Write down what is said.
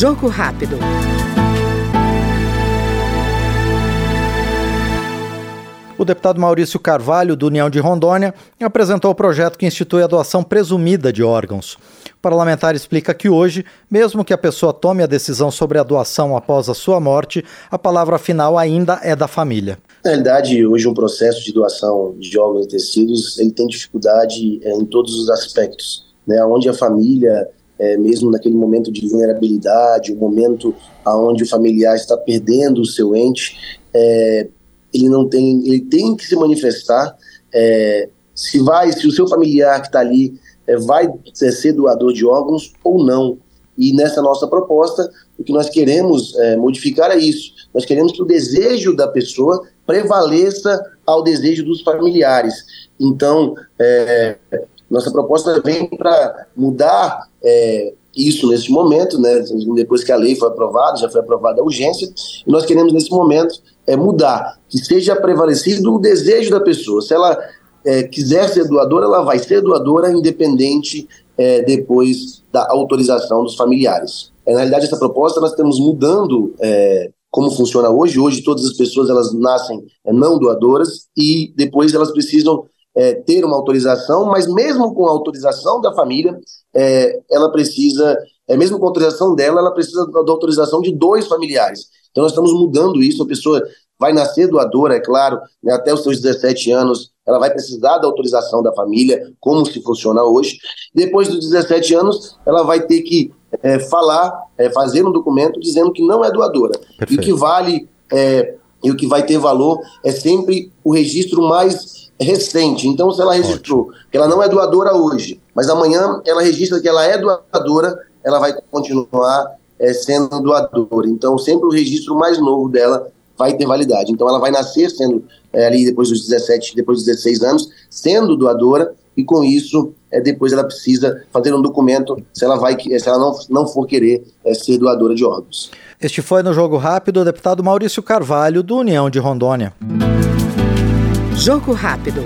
Jogo rápido. O deputado Maurício Carvalho, do União de Rondônia, apresentou o projeto que institui a doação presumida de órgãos. O parlamentar explica que hoje, mesmo que a pessoa tome a decisão sobre a doação após a sua morte, a palavra final ainda é da família. Na realidade, hoje um processo de doação de órgãos e tecidos ele tem dificuldade é, em todos os aspectos, né? onde a família, é, mesmo naquele momento de vulnerabilidade, o momento onde o familiar está perdendo o seu ente, é, ele não tem, ele tem que se manifestar. É, se vai, se o seu familiar que está ali é, vai ser doador de órgãos ou não. E nessa nossa proposta, o que nós queremos é, modificar é isso. Nós queremos que o desejo da pessoa prevaleça ao desejo dos familiares. Então, é, nossa proposta vem para mudar é, isso nesse momento, né? Depois que a lei foi aprovada, já foi aprovada a urgência, e nós queremos nesse momento é, mudar, que seja prevalecido o desejo da pessoa. Se ela é, quiser ser doadora, ela vai ser doadora, independente é, depois da autorização dos familiares. É, na realidade, essa proposta nós estamos mudando é, como funciona hoje. Hoje, todas as pessoas elas nascem é, não doadoras e depois elas precisam é, ter uma autorização, mas mesmo com a autorização da família, é, ela precisa, é, mesmo com a autorização dela, ela precisa da autorização de dois familiares. Então nós estamos mudando isso, a pessoa vai nascer doadora, é claro, né, até os seus 17 anos, ela vai precisar da autorização da família, como se funciona hoje. Depois dos 17 anos, ela vai ter que é, falar, é, fazer um documento dizendo que não é doadora. Perfeito. E o que vale é, e o que vai ter valor é sempre o registro mais recente. Então, se ela registrou Ótimo. que ela não é doadora hoje, mas amanhã ela registra que ela é doadora, ela vai continuar é, sendo doadora. Então, sempre o registro mais novo dela vai ter validade. Então, ela vai nascer sendo é, ali depois dos 17, depois dos 16 anos, sendo doadora, e com isso, é, depois ela precisa fazer um documento se ela, vai, se ela não, não for querer é, ser doadora de órgãos. Este foi no Jogo Rápido o deputado Maurício Carvalho, do União de Rondônia. Jogo Rápido.